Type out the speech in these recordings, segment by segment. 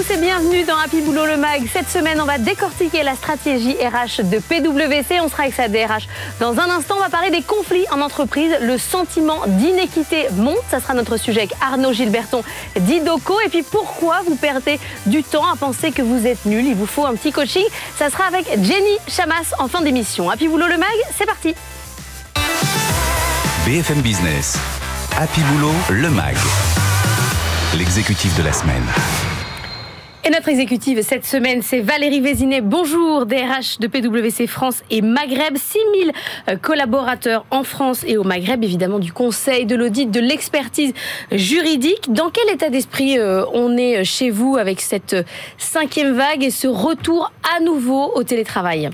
Tous et bienvenue dans Happy Boulot le Mag. Cette semaine, on va décortiquer la stratégie RH de PwC. On sera avec sa DRH dans un instant. On va parler des conflits en entreprise. Le sentiment d'inéquité monte. Ça sera notre sujet avec Arnaud Gilberton d'Idoco. Et puis pourquoi vous perdez du temps à penser que vous êtes nul? Il vous faut un petit coaching. Ça sera avec Jenny Chamas en fin d'émission. Happy Boulot le Mag, c'est parti. BFM Business, Happy Boulot, le MAG. L'exécutif de la semaine. Et notre exécutive cette semaine, c'est Valérie Vézinet. Bonjour, DRH de PwC France et Maghreb. 6000 euh, collaborateurs en France et au Maghreb, évidemment, du conseil, de l'audit, de l'expertise juridique. Dans quel état d'esprit euh, on est chez vous avec cette cinquième vague et ce retour à nouveau au télétravail?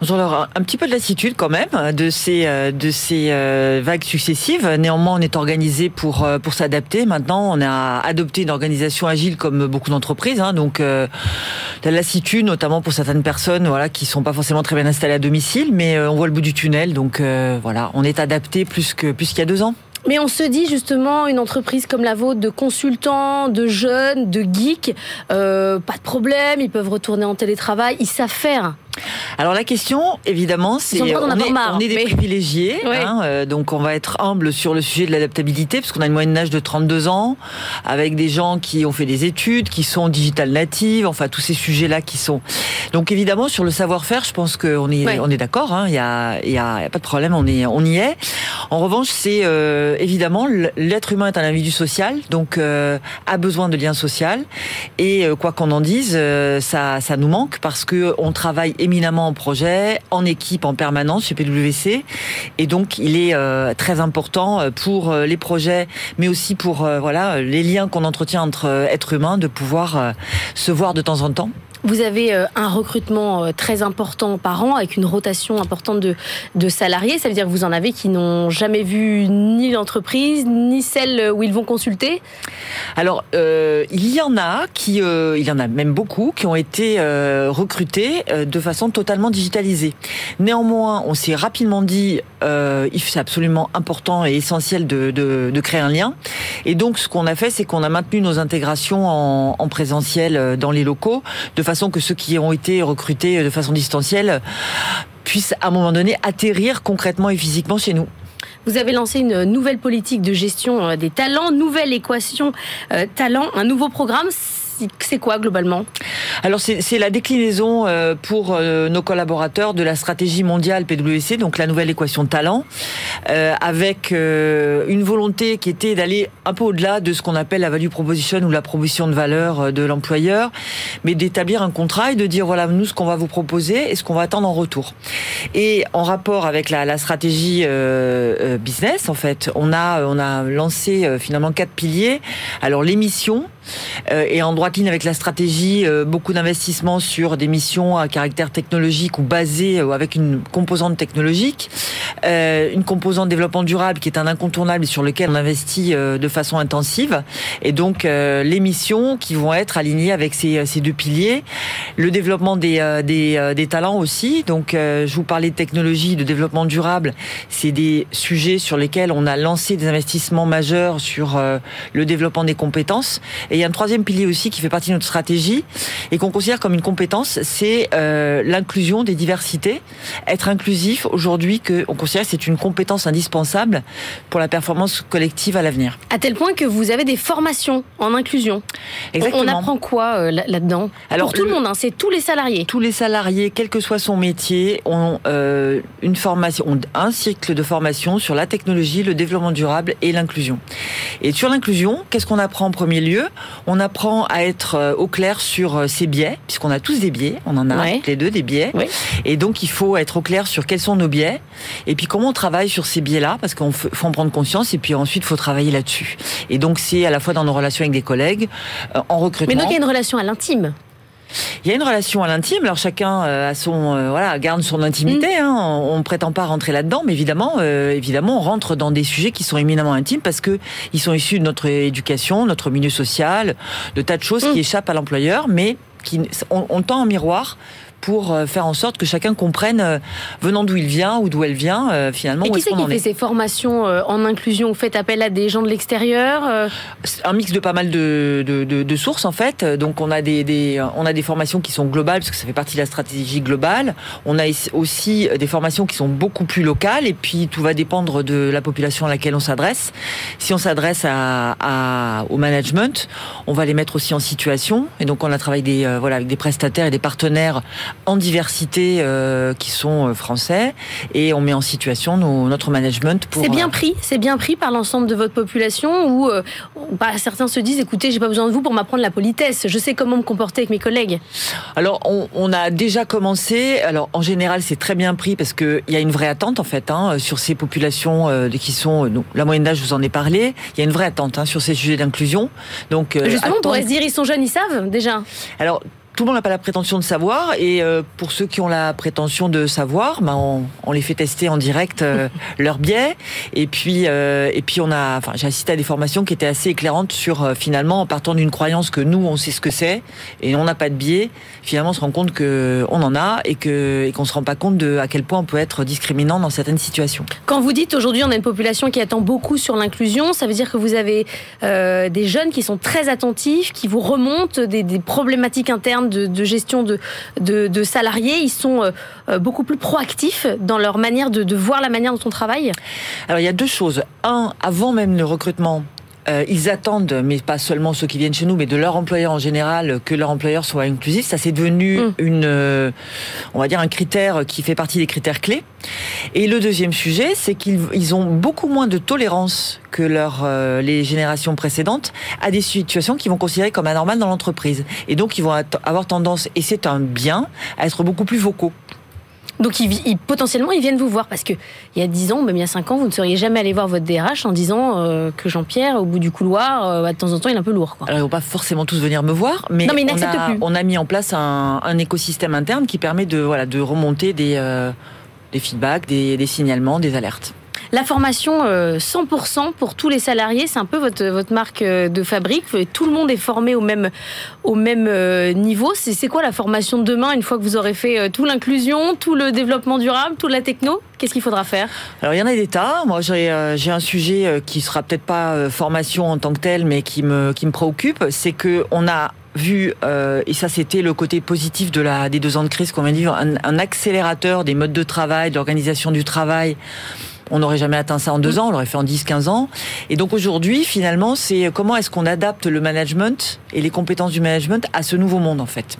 Alors, un petit peu de lassitude quand même de ces euh, de ces euh, vagues successives. Néanmoins, on est organisé pour euh, pour s'adapter. Maintenant, on a adopté une organisation agile comme beaucoup d'entreprises. Hein, donc, la lassitude, notamment pour certaines personnes, voilà, qui sont pas forcément très bien installées à domicile, mais on voit le bout du tunnel. Donc, voilà, on est adapté plus que plus qu'il y a deux ans. Mais on se dit justement, une entreprise comme la vôtre, de consultants, de jeunes, de geeks, pas de problème, ils peuvent retourner en télétravail, ils savent faire. Alors la question, évidemment, c'est on, est, on est des privilégiés, hein, euh, donc on va être humble sur le sujet de l'adaptabilité, parce qu'on a une moyenne d'âge de 32 ans, avec des gens qui ont fait des études, qui sont digital natives, enfin tous ces sujets-là qui sont. Donc évidemment sur le savoir-faire, je pense qu'on est on est d'accord, hein, il y, a, y, a, pas de problème, on est on y est. En revanche, c'est euh, évidemment l'être humain est un individu social, donc euh, a besoin de liens sociaux, et quoi qu'on en dise, ça ça nous manque parce que on travaille éminemment en projet, en équipe, en permanence chez PwC. Et donc, il est euh, très important euh, pour euh, les projets, mais aussi pour voilà les liens qu'on entretient entre êtres humains, de pouvoir se voir de temps en temps. Vous avez euh, un recrutement euh, très important par an avec une rotation importante de, de salariés. Ça veut dire que vous en avez qui n'ont jamais vu ni l'entreprise, ni celle où ils vont consulter Alors, euh, il y en a qui, il y en a même beaucoup qui ont été recrutés de façon totalement digitalisée. Néanmoins, on s'est rapidement dit, euh, c'est absolument important et essentiel de, de, créer un lien. Et donc, ce qu'on a fait, c'est qu'on a maintenu nos intégrations en, en présentiel dans les locaux façon que ceux qui ont été recrutés de façon distancielle puissent à un moment donné atterrir concrètement et physiquement chez nous. Vous avez lancé une nouvelle politique de gestion euh, des talents, nouvelle équation euh, talent, un nouveau programme c'est quoi globalement? Alors c'est la déclinaison euh, pour euh, nos collaborateurs de la stratégie mondiale PwC, donc la nouvelle équation talent, euh, avec une volonté qui était d'aller un peu au-delà de ce qu'on appelle la value proposition ou la proposition de valeur de l'employeur, mais d'établir un contrat et de dire voilà nous ce qu'on va vous proposer et ce qu'on va attendre en retour. Et en rapport avec la, la stratégie business, en fait, on a on a lancé finalement quatre piliers. Alors l'émission et en droit ligne avec la stratégie, euh, beaucoup d'investissements sur des missions à caractère technologique ou basées euh, avec une composante technologique, euh, une composante développement durable qui est un incontournable sur lequel on investit de façon intensive, et donc les missions qui vont être alignées avec ces, ces deux piliers, le développement des, des, talents aussi. Donc je vous parlais de technologie, de développement durable, c'est des sujets sur lesquels on a lancé des investissements majeurs sur le développement des compétences. Et il y a un troisième pilier aussi qui fait partie de notre stratégie et qu'on considère comme une compétence, c'est euh, l'inclusion des diversités. Être inclusif aujourd'hui, que on considère que c'est une compétence indispensable pour la performance collective à l'avenir. À tel point que vous avez des formations en inclusion. Exactement. On apprend quoi euh, là-dedans? Alors pour tout le, monde, hein, c'est tous les salariés. Tous les salariés, quel que soit son métier, ont euh, une formation, ont un cycle de formation sur la technologie, le développement durable et l'inclusion. Et sur l'inclusion, qu'est-ce qu'on apprend en premier lieu? On apprend à être euh, au clair sur ces euh, biais, puisqu'on a tous des biais, on en a les deux des biais. Et donc il faut être au clair sur quels sont nos biais, et puis comment on travaille sur ces biais-là, parce qu'il faut en prendre conscience, et puis ensuite il faut travailler là-dessus. Et donc c'est à la fois dans nos relations avec des collègues, euh, en recrutement. Mais donc il y a une relation à l'intime il y a une relation à l'intime. Alors chacun a son voilà garde son intimité. Mm. Hein. On, ne prétend pas rentrer là-dedans, mais évidemment, évidemment, on rentre dans des sujets qui sont éminemment intimes parce que ils sont issus de notre éducation, notre milieu social, de tas de choses mm. qui échappent à l'employeur, mais qui, on, on tend un miroir pour euh, faire en sorte que chacun comprenne euh, venant d'où il vient ou d'où elle vient euh, finalement. Et qui c'est qui fait ces formations en inclusion Vous faites appel à des gens de l'extérieur un mix de pas mal de, de, de- de sources en fait. Donc on a des, des- on a des formations qui sont globales parce que ça fait partie de la stratégie globale. On a aussi des formations qui sont beaucoup plus locales et puis tout va dépendre de la population à laquelle on s'adresse. Si on s'adresse à, à- au management, on va les mettre aussi en situation et donc on a travaillé des, voilà, avec des prestataires et des partenaires en diversité euh, qui sont euh, français et on met en situation nos- notre management pour. C'est bien euh, pris, c'est bien pris par l'ensemble de votre population ou euh, bah, certains se disent écoutez, j'ai pas besoin de vous pour m'apprendre la politesse, je sais comment me comporter avec mes collègues. Alors, on, on a déjà commencé. Alors, en général, c'est très bien pris parce qu'il y a une vraie attente, en fait, hein, sur ces populations euh, qui sont. la moyenne d'âge, je vous en ai parlé. Il y a une vraie attente hein, sur ces sujets d'inclusion. Donc, euh, Justement, on pourrait se dire ils sont jeunes, ils savent déjà. Alors, tout le monde n'a pas la prétention de savoir, et euh, pour ceux qui ont la prétention de savoir, ben on, on les fait tester en direct euh, leur biais. Et puis, euh, et puis on a, enfin, j'ai assisté à des formations qui étaient assez éclairantes sur finalement, en partant d'une croyance que nous, on sait ce que c'est, et on n'a pas de biais. Finalement, on se rend compte que on en a et que et qu'on se rend pas compte de à quel point on peut être discriminant dans certaines situations. Quand vous dites aujourd'hui on a une population qui attend beaucoup sur l'inclusion, ça veut dire que vous avez euh, des jeunes qui sont très attentifs, qui vous remontent des, des problématiques internes de, gestion de salariés. Ils sont euh, euh, beaucoup plus proactifs dans leur manière de, de voir la manière dont on travaille. Alors il y a deux choses. Un, avant même le recrutement, euh, ils attendent, mais pas seulement ceux qui viennent chez nous, mais de leur employeur en général, que leur employeur soit inclusif. Ça c'est devenu Mm. une, euh, on va dire un critère qui fait partie des critères clés. Et le deuxième sujet, c'est qu'ils ils ont beaucoup moins de tolérance que leur, euh, les générations précédentes à des situations qui vont considérer comme anormales dans l'entreprise. Et donc ils vont avoir tendance, et c'est un bien, à être beaucoup plus vocaux. Donc ils, vi- ils- potentiellement ils viennent vous voir parce que il y a 10 ans, même il y a 5 ans, vous ne seriez jamais allé voir votre DRH en disant euh, que Jean-Pierre au bout du couloir, euh, bah, de temps en temps il est un peu lourd. Quoi. Alors, ils vont pas forcément tous venir me voir, mais, Non, mais on, a, plus. on a mis en place un, un écosystème interne qui permet de, voilà, de remonter des, euh, des feedbacks, des, des signalements, des alertes. La formation euh, 100% pour tous les salariés, c'est un peu votre, marque euh, de fabrique. Tout le monde est formé au même, euh, niveau. C'est quoi la formation de demain une fois que vous aurez fait euh, tout l'inclusion, tout le développement durable, toute la techno? Qu'est-ce qu'il faudra faire? Alors il y en a des tas. Moi j'ai euh, un sujet euh, qui sera peut-être pas euh, formation en tant que tel, mais qui me préoccupe, c'est que on a vu euh, et ça c'était le côté positif des deux ans de crise qu'on vient de vivre, un accélérateur des modes de travail, de l'organisation du travail. On n'aurait jamais atteint ça en deux ans, on l'aurait fait en 10-15 ans. Et donc aujourd'hui, finalement, c'est comment est-ce qu'on adapte le management et les compétences du management à ce nouveau monde, en fait?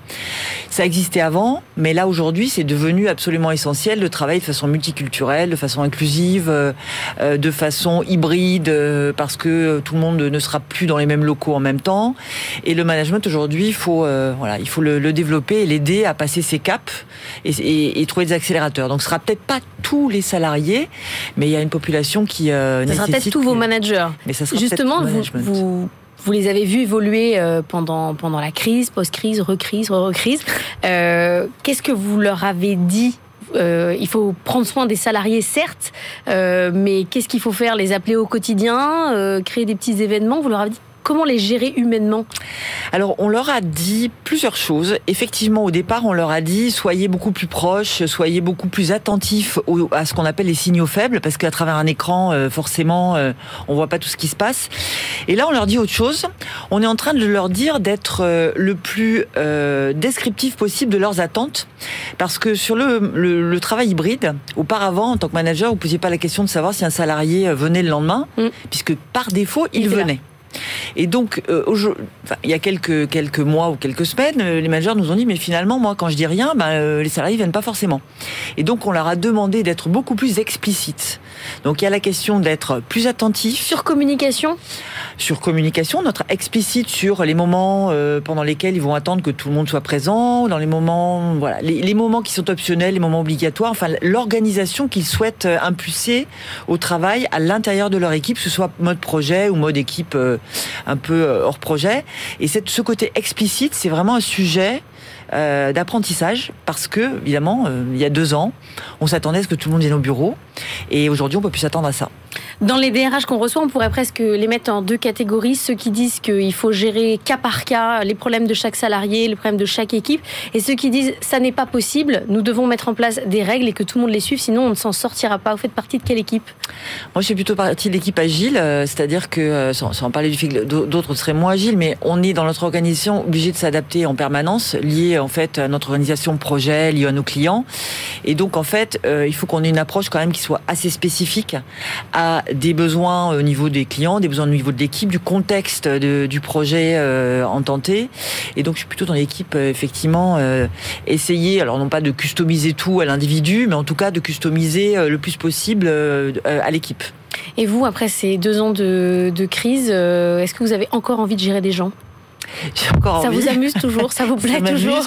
Ça existait avant, mais là, aujourd'hui, c'est devenu absolument essentiel de travailler de façon multiculturelle, de façon inclusive, euh, euh, de façon hybride, euh, parce que tout le monde ne sera plus dans les mêmes locaux en même temps. Et le management, aujourd'hui, il faut, euh, voilà, il faut le, le développer et l'aider à passer ses caps et, et- et trouver des accélérateurs. Donc, ce sera peut-être pas tous les salariés, mais il y a une population qui euh, Ça sera peut-être tous vos managers. Mais ça sera Justement, vous, vous, vous les avez vus évoluer euh, pendant, pendant la crise, post-crise, recrise, re-recrise. Euh, Qu'est-ce que vous leur avez dit? Euh, il faut prendre soin des salariés, certes, euh, mais qu'est-ce qu'il faut faire? Les appeler au quotidien, euh, créer des petits événements Vous leur avez dit? Comment les gérer humainement? Alors, on leur a dit plusieurs choses. Effectivement, au départ, on leur a dit soyez beaucoup plus proches, soyez beaucoup plus attentifs au- à ce qu'on appelle les signaux faibles, parce qu'à travers un écran, euh, forcément, euh, on voit pas tout ce qui se passe. Et là, on leur dit autre chose. On est en train de leur dire d'être euh, le plus euh, descriptif possible de leurs attentes, parce que sur le, le, le travail hybride, auparavant, en tant que manager, vous ne posiez pas la question de savoir si un salarié venait le lendemain, Mm. puisque par défaut, il, là. Et donc, euh, enfin, il y a quelques, quelques mois ou quelques semaines, euh, les managers nous ont dit, mais finalement, moi, quand je dis rien, ben, euh, les salariés viennent pas forcément. Et donc, on leur a demandé d'être beaucoup plus explicites. Donc, il y a la question d'être plus attentif Sur communication? Sur communication, notre explicite sur les moments euh, pendant lesquels ils vont attendre que tout le monde soit présent, dans les moments, voilà, les, les moments qui sont optionnels, les moments obligatoires, enfin l'organisation qu'ils souhaitent impulser au travail à l'intérieur de leur équipe, que ce soit mode projet ou mode équipe euh, un peu euh, hors projet. Et cette, ce côté explicite, c'est vraiment un sujet euh, d'apprentissage parce que évidemment, euh, il y a deux ans, on s'attendait à ce que tout le monde vienne au bureau et aujourd'hui, on peut plus s'attendre à ça. Dans les DRH qu'on reçoit, on pourrait presque les mettre en deux catégories. Ceux qui disent qu'il faut gérer cas par cas les problèmes de chaque salarié, les problèmes de chaque équipe, et ceux qui disent ça n'est pas possible, nous devons mettre en place des règles et que tout le monde les suive, sinon on ne s'en sortira pas. Vous faites partie de quelle équipe? Moi, je suis plutôt partie de l'équipe agile, euh, c'est-à-dire que, euh, sans, sans, parler du fait que d'autres seraient moins agiles, mais on est dans notre organisation obligé de s'adapter en permanence, lié en fait à notre organisation projet, lié à nos clients. Et donc, en fait, euh, il faut qu'on ait une approche quand même qui soit assez spécifique à des besoins au niveau des clients, des besoins au niveau de l'équipe, du contexte du projet euh. Et donc, je suis plutôt dans l'équipe, euh, effectivement, euh, essayer, alors non pas de customiser tout à l'individu, mais en tout cas de customiser le plus possible à l'équipe. Et vous, après ces deux ans de, crise, est-ce que vous avez encore envie de gérer des gens? Encore ça envie. vous amuse toujours, ça vous plaît Ça toujours.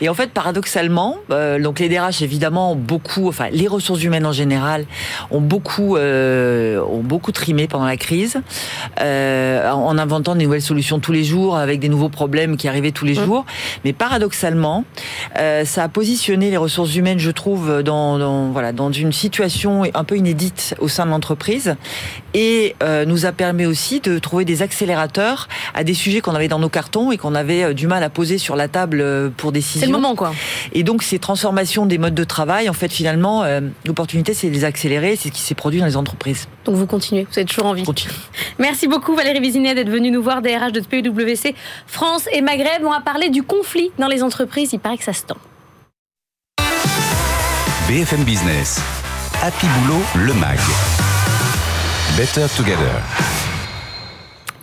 Et en fait, paradoxalement, euh, donc les DRH évidemment ont beaucoup, enfin les ressources humaines en général ont beaucoup, euh, ont beaucoup trimé pendant la crise, euh, en inventant des nouvelles solutions tous les jours, avec des nouveaux problèmes qui arrivaient tous les Mmh. jours. Mais paradoxalement, ça a positionné les ressources humaines, je trouve, dans, dans voilà dans une situation un peu inédite au sein de l'entreprise, et nous a permis aussi de trouver des accélérateurs à des sujets qu'on avait dans nos cartons et qu'on avait euh, du mal à poser sur la table euh, pour décision. C'est le moment, quoi. Et donc ces transformations des modes de travail, en fait, finalement, euh, l'opportunité, c'est de les accélérer. C'est ce qui s'est produit dans les entreprises. Donc vous continuez, vous avez toujours envie. Continue. Merci beaucoup Valérie Vizinet d'être venue nous voir DRH de PWC France et Maghreb. On va parler du conflit dans les entreprises. Il paraît que ça se tend. BFM Business. Happy Boulot, le MAG. Better Together.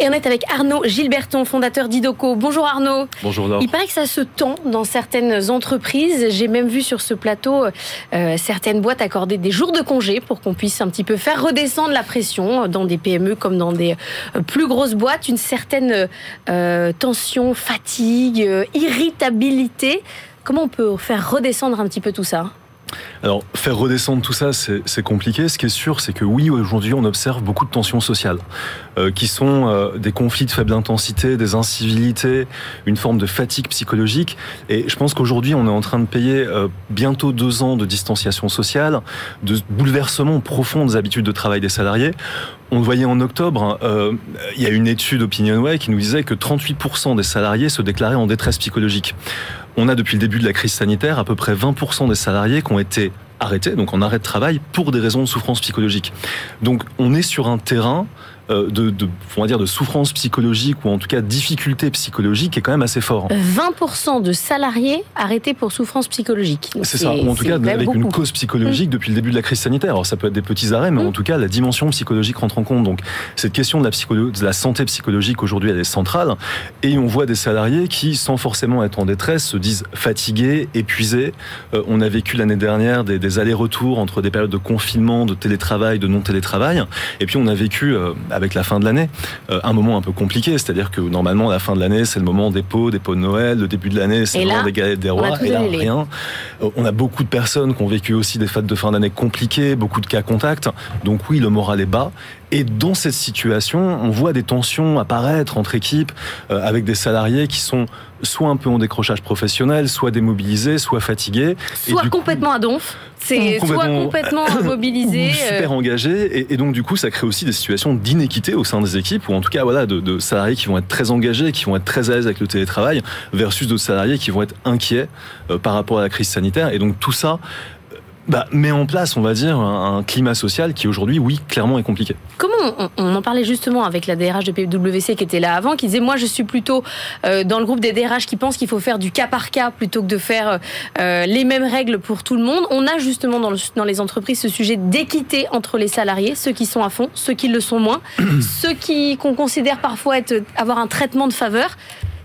Et on est avec Arnaud Gilberton, fondateur d'Idoco. Bonjour Arnaud. Bonjour Laure. Il paraît que ça se tend dans certaines entreprises. J'ai même vu sur ce plateau euh, certaines boîtes accorder des jours de congé pour qu'on puisse un petit peu faire redescendre la pression dans des PME comme dans des euh, plus grosses boîtes. Une certaine euh, tension, fatigue, euh, irritabilité. Comment on peut faire redescendre un petit peu tout ça? Alors, faire redescendre tout ça, c'est compliqué. Ce qui est sûr, c'est que oui, aujourd'hui, on observe beaucoup de tensions sociales, euh, qui sont euh, des conflits de faible intensité, des incivilités, une forme de fatigue psychologique. Et je pense qu'aujourd'hui, on est en train de payer euh, bientôt deux ans de distanciation sociale, de bouleversement profond des habitudes de travail des salariés. On le voyait en octobre, euh, il y a une étude Opinionway qui nous disait que 38% des salariés se déclaraient en détresse psychologique. On a depuis le début de la crise sanitaire à peu près 20% des salariés qui ont été arrêtés, donc en arrêt de travail, pour des raisons de souffrance psychologique. Donc on est sur un terrain de, de, on va dire, de souffrance psychologique ou en tout cas difficulté psychologique est quand même assez fort. 20% de salariés arrêtés pour souffrance psychologique. C'est ça, ou en tout cas avec une cause psychologique depuis le début de la crise sanitaire. Alors ça peut être des petits arrêts, mais en tout cas la dimension psychologique rentre en compte. Donc cette question de la, de la santé psychologique aujourd'hui elle est centrale. Et on voit des salariés qui, sans forcément être en détresse, se disent fatigués, épuisés. Euh, on a vécu l'année dernière des, des allers-retours entre des périodes de confinement, de télétravail, de non-télétravail. Et puis on a vécu euh, avec la fin de l'année euh, un moment un peu compliqué, c'est-à-dire que normalement la fin de l'année c'est le moment des pots, des pots de Noël, le début de l'année c'est le moment des galettes des rois. tout Et là annulé. rien. Euh, On a beaucoup de personnes qui ont vécu aussi des fêtes de fin d'année compliquées, beaucoup de cas contacts. Donc oui, le moral est bas. Et dans cette situation, on voit des tensions apparaître entre équipes euh, avec des salariés qui sont soit un peu en décrochage professionnel, soit démobilisés, soit fatigués. Et Soit coup- complètement à donf, c'est soit complètement- complètement mobilisé. super euh, engagés et, et donc du coup ça crée aussi des situations d'inéquité au sein des équipes ou en tout cas voilà de, de salariés qui vont être très engagés qui vont être très à l'aise avec le télétravail versus d'autres salariés qui vont être inquiets euh, par rapport à la crise sanitaire et donc tout ça euh, bah, met en place on va dire un, un climat social qui aujourd'hui oui clairement est compliqué Comment on, on en parlait justement avec la DRH de PwC qui était là avant, qui disait moi je suis plutôt euh, dans le groupe des DRH qui pensent qu'il faut faire du cas par cas plutôt que de faire euh, les mêmes règles pour tout le monde. On a justement dans, le- dans les entreprises ce sujet d'équité entre les salariés, ceux qui sont à fond, ceux qui le sont moins, ceux qui qu'on considère parfois être, avoir un traitement de faveur.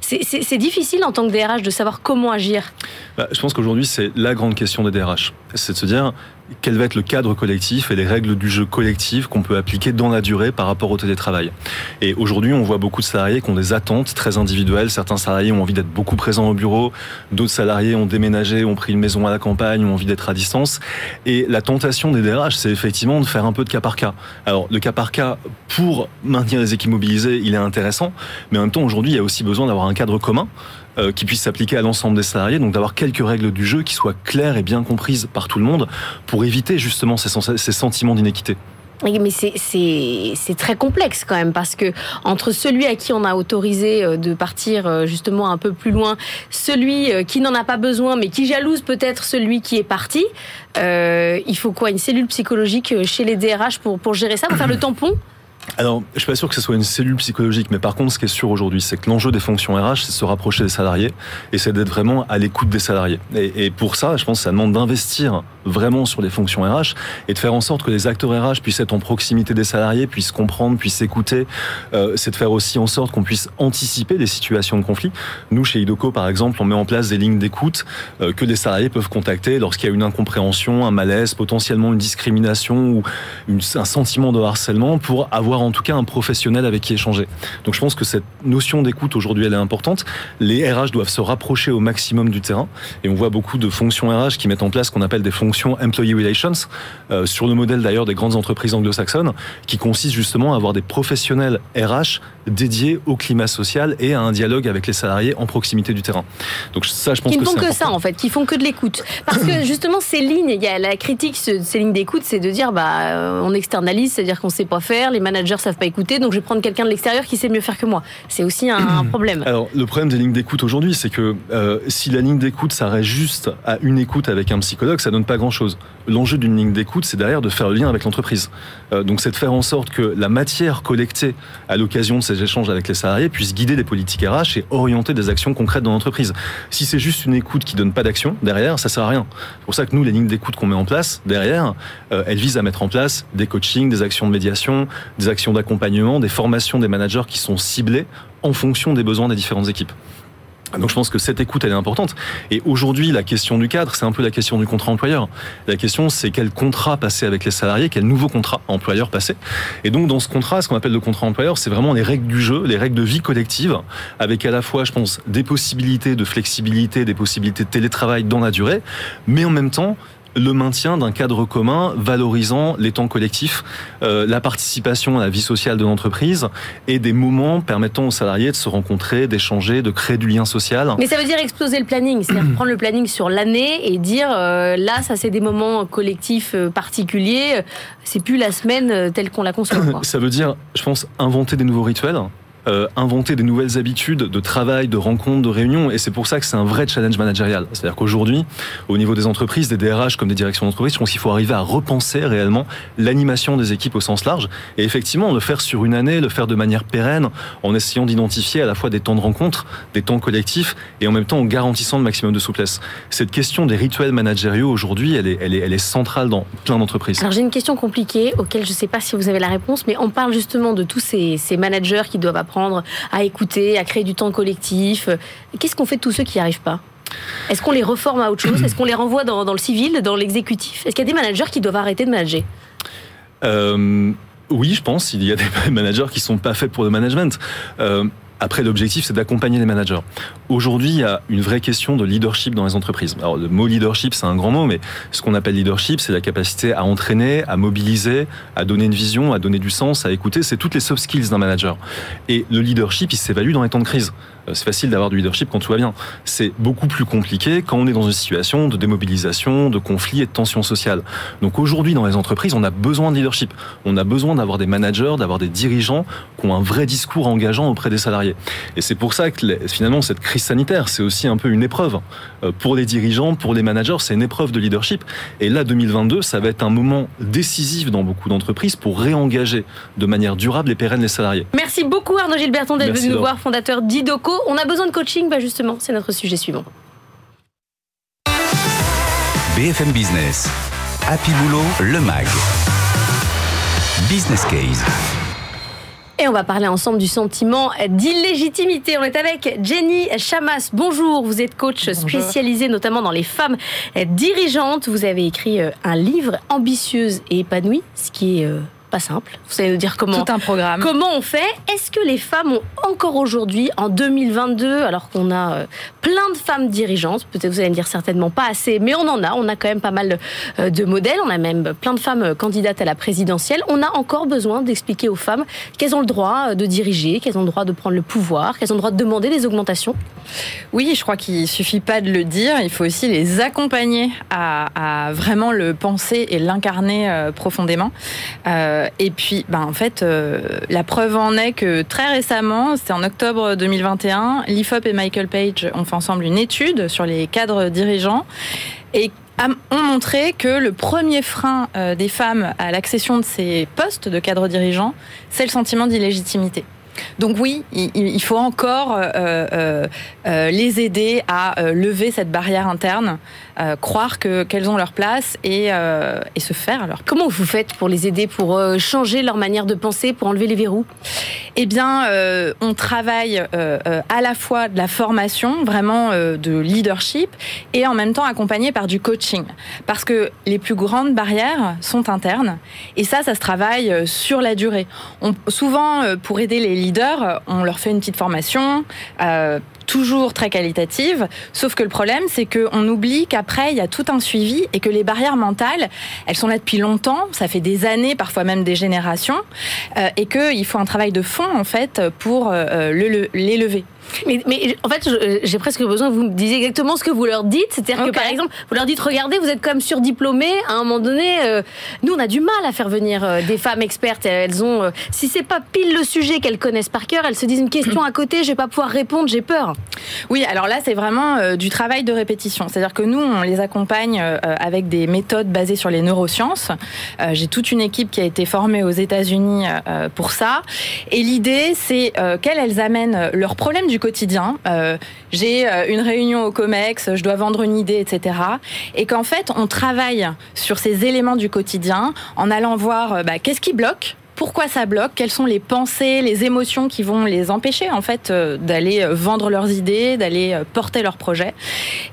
C'est- difficile en tant que DRH de savoir comment agir. Bah, je pense qu'aujourd'hui, c'est la grande question des DRH. C'est de se dire quel va être le cadre collectif et les règles du jeu collectif qu'on peut appliquer dans la durée par rapport au télétravail? Et aujourd'hui, on voit beaucoup de salariés qui ont des attentes très individuelles. Certains salariés ont envie d'être beaucoup présents au bureau, d'autres salariés ont déménagé, ont pris une maison à la campagne, ont envie d'être à distance. Et la tentation des DRH, c'est effectivement de faire un peu de cas par cas. Alors, le cas par cas, pour maintenir les équipes mobilisées, il est intéressant, mais en même temps, aujourd'hui, il y a aussi besoin d'avoir un cadre commun euh, qui puisse s'appliquer à l'ensemble des salariés, donc d'avoir quelques règles du jeu qui soient claires et bien comprises par tout le monde pour éviter justement ces, sens- ces sentiments d'inéquité. Mais c'est très complexe quand même parce que entre celui à qui on a autorisé euh, de partir euh, justement un peu plus loin, celui qui n'en a pas besoin mais qui jalouse peut-être celui qui est parti, il faut quoi? Une cellule psychologique chez les DRH pour, pour gérer ça, pour faire le tampon? Alors, je suis pas sûr que ce soit une cellule psychologique, mais par contre, ce qui est sûr aujourd'hui, c'est que l'enjeu des fonctions RH, c'est de se rapprocher des salariés et c'est d'être vraiment à l'écoute des salariés. Et, pour ça, je pense que ça demande d'investir vraiment sur les fonctions RH et de faire en sorte que les acteurs RH puissent être en proximité des salariés, puissent comprendre, puissent écouter. Euh, c'est de faire aussi en sorte qu'on puisse anticiper des situations de conflit. Nous, chez Idoco, par exemple, on met en place des lignes d'écoute euh, que les salariés peuvent contacter lorsqu'il y a une incompréhension, un malaise, potentiellement une discrimination ou un sentiment de harcèlement pour avoir en tout cas un professionnel avec qui échanger. Donc je pense que cette notion d'écoute aujourd'hui elle est importante. Les RH doivent se rapprocher au maximum du terrain et on voit beaucoup de fonctions RH qui mettent en place ce qu'on appelle des fonctions employee relations euh, sur le modèle d'ailleurs des grandes entreprises anglo-saxonnes qui consistent justement à avoir des professionnels RH dédiés au climat social et à un dialogue avec les salariés en proximité du terrain. Donc ça je pense qui ne font que ça en fait, qui font que de l'écoute. Parce que justement ces lignes, il y a la critique ces lignes d'écoute, c'est de dire bah euh, on externalise, c'est-à-dire qu'on sait pas faire, les managers managers savent pas écouter, donc je vais prendre quelqu'un de l'extérieur qui sait mieux faire que moi. C'est aussi un, problème. Alors, le problème des lignes d'écoute aujourd'hui, c'est que euh, si la ligne d'écoute s'arrête juste à une écoute avec un psychologue, ça donne pas grand-chose. L'enjeu d'une ligne d'écoute, c'est derrière de faire le lien avec l'entreprise. Euh, donc, c'est de faire en sorte que la matière collectée à l'occasion de ces échanges avec les salariés puisse guider des politiques RH et orienter des actions concrètes dans l'entreprise. Si c'est juste une écoute qui donne pas d'action derrière, ça sert à rien. C'est pour ça que nous, les lignes d'écoute qu'on met en place derrière, euh, elles visent à mettre en place des coachings, des actions de médiation, des actions d'accompagnement, des formations des managers qui sont ciblées en fonction des besoins des différentes équipes. Donc je pense que cette écoute, elle est importante. Et aujourd'hui, la question du cadre, c'est un peu la question du contrat employeur. La question, c'est quel contrat passer avec les salariés, quel nouveau contrat employeur passer. Et donc dans ce contrat, ce qu'on appelle le contrat employeur, c'est vraiment les règles du jeu, les règles de vie collective, avec à la fois, je pense, des possibilités de flexibilité, des possibilités de télétravail dans la durée, mais en même temps, le maintien d'un cadre commun valorisant les temps collectifs, euh, la participation à la vie sociale de l'entreprise et des moments permettant aux salariés de se rencontrer, d'échanger, de créer du lien social. Mais ça veut dire exploser le planning, c'est-à-dire prendre le planning sur l'année et dire euh, là, ça c'est des moments collectifs euh, particuliers, c'est plus la semaine telle qu'on la conçoit. Ça veut dire, je pense, inventer des nouveaux rituels euh, inventer des nouvelles habitudes de travail, de rencontres, de réunions. Et c'est pour ça que c'est un vrai challenge managérial. C'est-à-dire qu'aujourd'hui, au niveau des entreprises, des DRH comme des directions d'entreprise, je pense qu'il faut arriver à repenser réellement l'animation des équipes au sens large. Et effectivement, le faire sur une année, le faire de manière pérenne, en essayant d'identifier à la fois des temps de rencontre, des temps collectifs, et en même temps en garantissant le maximum de souplesse. Cette question des rituels managériaux aujourd'hui, elle est, elle, est, elle est centrale dans plein d'entreprises. Alors j'ai une question compliquée auquelle je ne sais pas si vous avez la réponse, mais on parle justement de tous ces, ces managers qui doivent apprendre à écouter, à créer du temps collectif. Qu'est-ce qu'on fait de tous ceux qui n'y arrivent pas? Est-ce qu'on les reforme à autre chose? Est-ce qu'on les renvoie dans, le civil, dans l'exécutif? Est-ce qu'il y a des managers qui doivent arrêter de manager? Euh, Oui, je pense. Il y a des managers qui sont pas faits pour le management. Euh, après, l'objectif, c'est d'accompagner les managers. Aujourd'hui, il y a une vraie question de leadership dans les entreprises. Alors, le mot leadership, c'est un grand mot, mais ce qu'on appelle leadership, c'est la capacité à entraîner, à mobiliser, à donner une vision, à donner du sens, à écouter. C'est toutes les soft skills d'un manager. Et le leadership, il s'évalue dans les temps de crise. Euh, c'est facile d'avoir du leadership quand tout va bien. C'est beaucoup plus compliqué quand on est dans une situation de démobilisation, de conflit et de tension sociale. Donc aujourd'hui, dans les entreprises, on a besoin de leadership. On a besoin d'avoir des managers, d'avoir des dirigeants qui ont un vrai discours engageant auprès des salariés. Et c'est pour ça que finalement, cette crise sanitaire, c'est aussi un peu une épreuve. Euh, pour les dirigeants, pour les managers, c'est une épreuve de leadership. Et là, 2022, ça va être un moment décisif dans beaucoup d'entreprises pour réengager de manière durable et pérenne les salariés. Merci beaucoup Arnaud Gilberton d'être venu nous voir, fondateur d'Idoco. On a besoin de coaching, bah justement, c'est notre sujet suivant. BFM Business, Happy Boulot, le MAG. Business Case. Et on va parler ensemble du sentiment d'illégitimité. On est avec Jenny Chamas. Bonjour, vous êtes coach spécialisé notamment dans les femmes dirigeantes. Vous avez écrit euh, un livre ambitieuse et épanouie, ce qui est euh, pas simple. Vous savez nous dire comment Tout un programme. Comment on fait Est-ce que les femmes ont encore aujourd'hui, en 2022, alors qu'on a euh, plein de femmes dirigeantes, peut-être vous allez me dire certainement pas assez, mais on en a. On a quand même pas mal euh, de modèles. On a même plein de femmes euh, candidates à la présidentielle. On a encore besoin d'expliquer aux femmes qu'elles ont le droit de diriger, qu'elles ont le droit de prendre le pouvoir, qu'elles ont le droit de demander des augmentations. Oui, je crois qu'il suffit pas de le dire. Il faut aussi les accompagner à, vraiment le penser et l'incarner profondément. Euh, et puis, ben, en fait, euh, la preuve en est que très récemment, c'était en octobre 2021, l'IFOP et Michael Page ont fait ensemble une étude sur les cadres dirigeants et ont montré que le premier frein euh, des femmes à l'accession de ces postes de cadres dirigeants, c'est le sentiment d'illégitimité. Donc oui, il, faut encore euh, euh, euh, les aider à lever cette barrière interne, croire que qu'elles ont leur place et, et, se faire alors. Comment vous faites pour les aider, pour changer leur manière de penser, pour enlever les verrous? Eh bien, on travaille à la fois de la formation, vraiment de leadership, et en même temps accompagné par du coaching, parce que les plus grandes barrières sont internes, et ça, ça se travaille sur la durée. On, souvent, pour aider les leaders, on leur fait une petite formation, euh, toujours très qualitative. Sauf que le problème, c'est qu'on oublie qu'après, il y a tout un suivi et que les barrières mentales, elles sont là depuis longtemps, ça fait des années, parfois même des générations, euh, et qu'il faut un travail de fond, en fait, pour euh, les lever. Mais, mais, en fait, j'ai presque besoin que vous me disiez exactement ce que vous leur dites. C'est-à-dire que, par exemple, vous leur dites, regardez, vous êtes quand même surdiplômés. À un moment donné, euh, nous, on a du mal à faire venir euh, des femmes expertes. Elles ont, euh, si c'est pas pile le sujet qu'elles connaissent par cœur, elles se disent une question à côté, je vais pas pouvoir répondre, j'ai peur. Oui, alors là, c'est vraiment du travail de répétition. C'est-à-dire que nous, on les accompagne avec des méthodes basées sur les neurosciences. j'ai toute une équipe qui a été formée aux États-Unis pour ça. Et l'idée, c'est qu'elles amènent leurs problèmes du quotidien. Euh, j'ai euh, une réunion au COMEX, je dois vendre une idée, etc. Et qu'en fait, on travaille sur ces éléments du quotidien en allant voir euh, bah, qu'est-ce qui bloque pourquoi ça bloque, quelles sont les pensées, les émotions qui vont les empêcher en fait d'aller vendre leurs idées, d'aller porter leurs projets.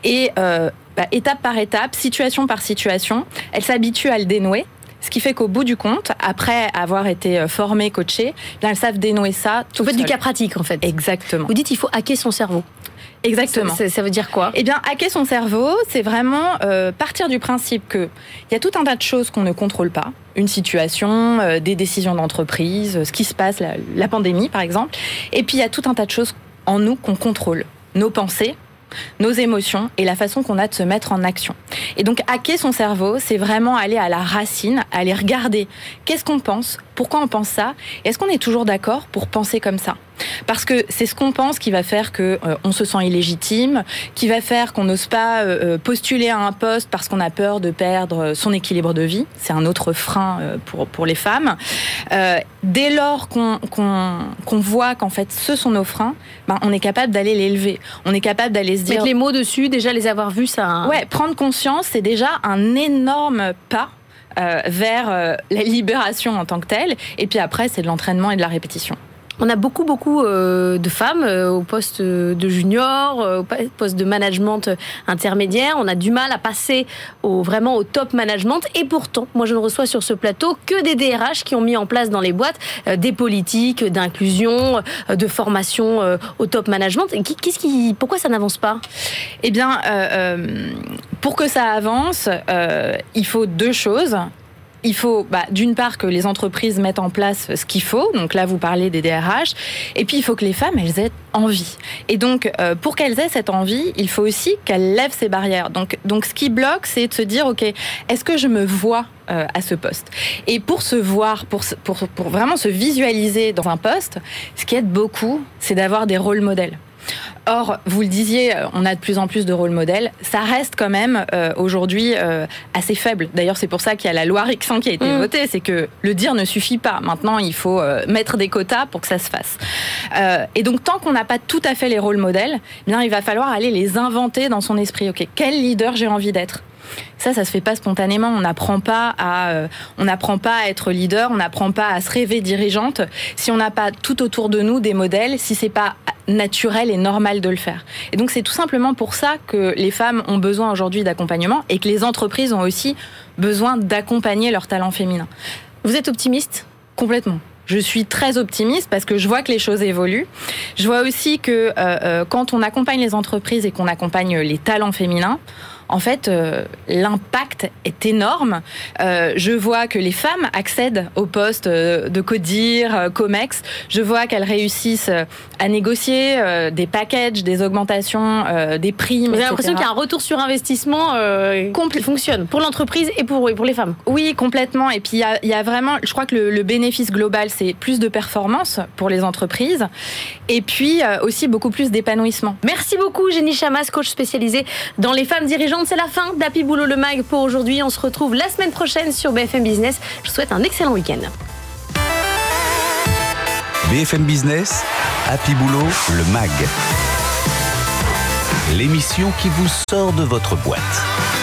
Et bah, étape par étape, situation par situation, elles s'habituent à le dénouer. Ce qui fait qu'au bout du compte, après avoir été euh, formé, coaché, bien, elles savent dénouer ça. Tout Vous faites du cas pratique en fait. Exactement. Vous dites il faut hacker son cerveau. Exactement. Ça, veut dire quoi? Eh bien, hacker son cerveau, c'est vraiment euh, partir du principe qu'il y a tout un tas de choses qu'on ne contrôle pas. Une situation, euh, des décisions d'entreprise, ce qui se passe, la, la pandémie par exemple. Et puis il y a tout un tas de choses en nous qu'on contrôle. Nos pensées, nos émotions et la façon qu'on a de se mettre en action. Et donc, hacker son cerveau, c'est vraiment aller à la racine, aller regarder qu'est-ce qu'on pense, pourquoi on pense ça, est-ce qu'on est toujours d'accord pour penser comme ça? Parce que c'est ce qu'on pense qui va faire que euh, on se sent illégitime, qui va faire qu'on n'ose pas euh, euh, postuler à un poste parce qu'on a peur de perdre son équilibre de vie. C'est un autre frein pour, pour les femmes. dès lors qu'on qu'on voit qu'en fait ce sont nos freins, ben, on est capable d'aller les lever. On est capable d'aller se dire... Mettre les mots dessus, déjà les avoir vus, ça... Hein. Ouais, prendre conscience, c'est déjà un énorme pas vers la libération en tant que telle. Et puis après, c'est de l'entraînement et de la répétition. On a beaucoup, beaucoup euh, de femmes euh, au poste de junior, euh, au poste de management intermédiaire. On a du mal à passer au, vraiment au top management. Et pourtant, moi, je ne reçois sur ce plateau que des DRH qui ont mis en place dans les boîtes des politiques d'inclusion, de formation au top management. Pourquoi ça n'avance pas? Eh bien, pour que ça avance, il faut deux choses il faut bah, d'une part que les entreprises mettent en place ce qu'il faut. Donc là, vous parlez des DRH. Et puis, il faut que les femmes, elles aient envie. Et donc, euh, pour qu'elles aient cette envie, il faut aussi qu'elles lèvent ces barrières. Donc, donc ce qui bloque, c'est de se dire, OK, est-ce que je me vois euh, à ce poste? Et pour se voir, pour, pour, pour vraiment se visualiser dans un poste, ce qui aide beaucoup, c'est d'avoir des rôles modèles. Or, vous le disiez, euh, on a de plus en plus de rôles modèles. Ça reste quand même euh, aujourd'hui euh, assez faible. D'ailleurs, c'est pour ça qu'il y a la loi Rixin qui a été mm. votée. C'est que le dire ne suffit pas. Maintenant, il faut mettre des quotas pour que ça se fasse. et donc, tant qu'on n'a pas tout à fait les rôles modèles, eh bien, il va falloir aller les inventer dans son esprit. Ok, quel leader j'ai envie d'être? Ça, ça se fait pas spontanément. On n'apprend pas à, euh, on n'apprend pas à être leader, on n'apprend pas à se rêver dirigeante si on n'a pas tout autour de nous des modèles, si c'est pas naturel et normal de le faire. Et donc c'est tout simplement pour ça que les femmes ont besoin aujourd'hui d'accompagnement et que les entreprises ont aussi besoin d'accompagner leurs talents féminins. Vous êtes optimiste? Complètement. Je suis très optimiste parce que je vois que les choses évoluent. Je vois aussi que euh, euh, quand on accompagne les entreprises et qu'on accompagne les talents féminins, en fait, euh, l'impact est énorme. Euh, je vois que les femmes accèdent au poste euh, de CODIR, COMEX. Je vois qu'elles réussissent à négocier des packages, des augmentations, des primes. Vous avez l'impression qu'il y a un retour sur investissement qui fonctionne pour l'entreprise et pour, pour les femmes Oui, complètement. Et puis, il y a, vraiment, je crois que le, le bénéfice global, c'est plus de performance pour les entreprises et puis aussi beaucoup plus d'épanouissement. Merci beaucoup, Jenny Chamas, coach spécialisée dans les femmes dirigeantes. C'est la fin d'Happy Boulot le Mag pour aujourd'hui. On se retrouve la semaine prochaine sur BFM Business. Je vous souhaite un excellent week-end. BFM Business, Happy Boulot le Mag. L'émission qui vous sort de votre boîte.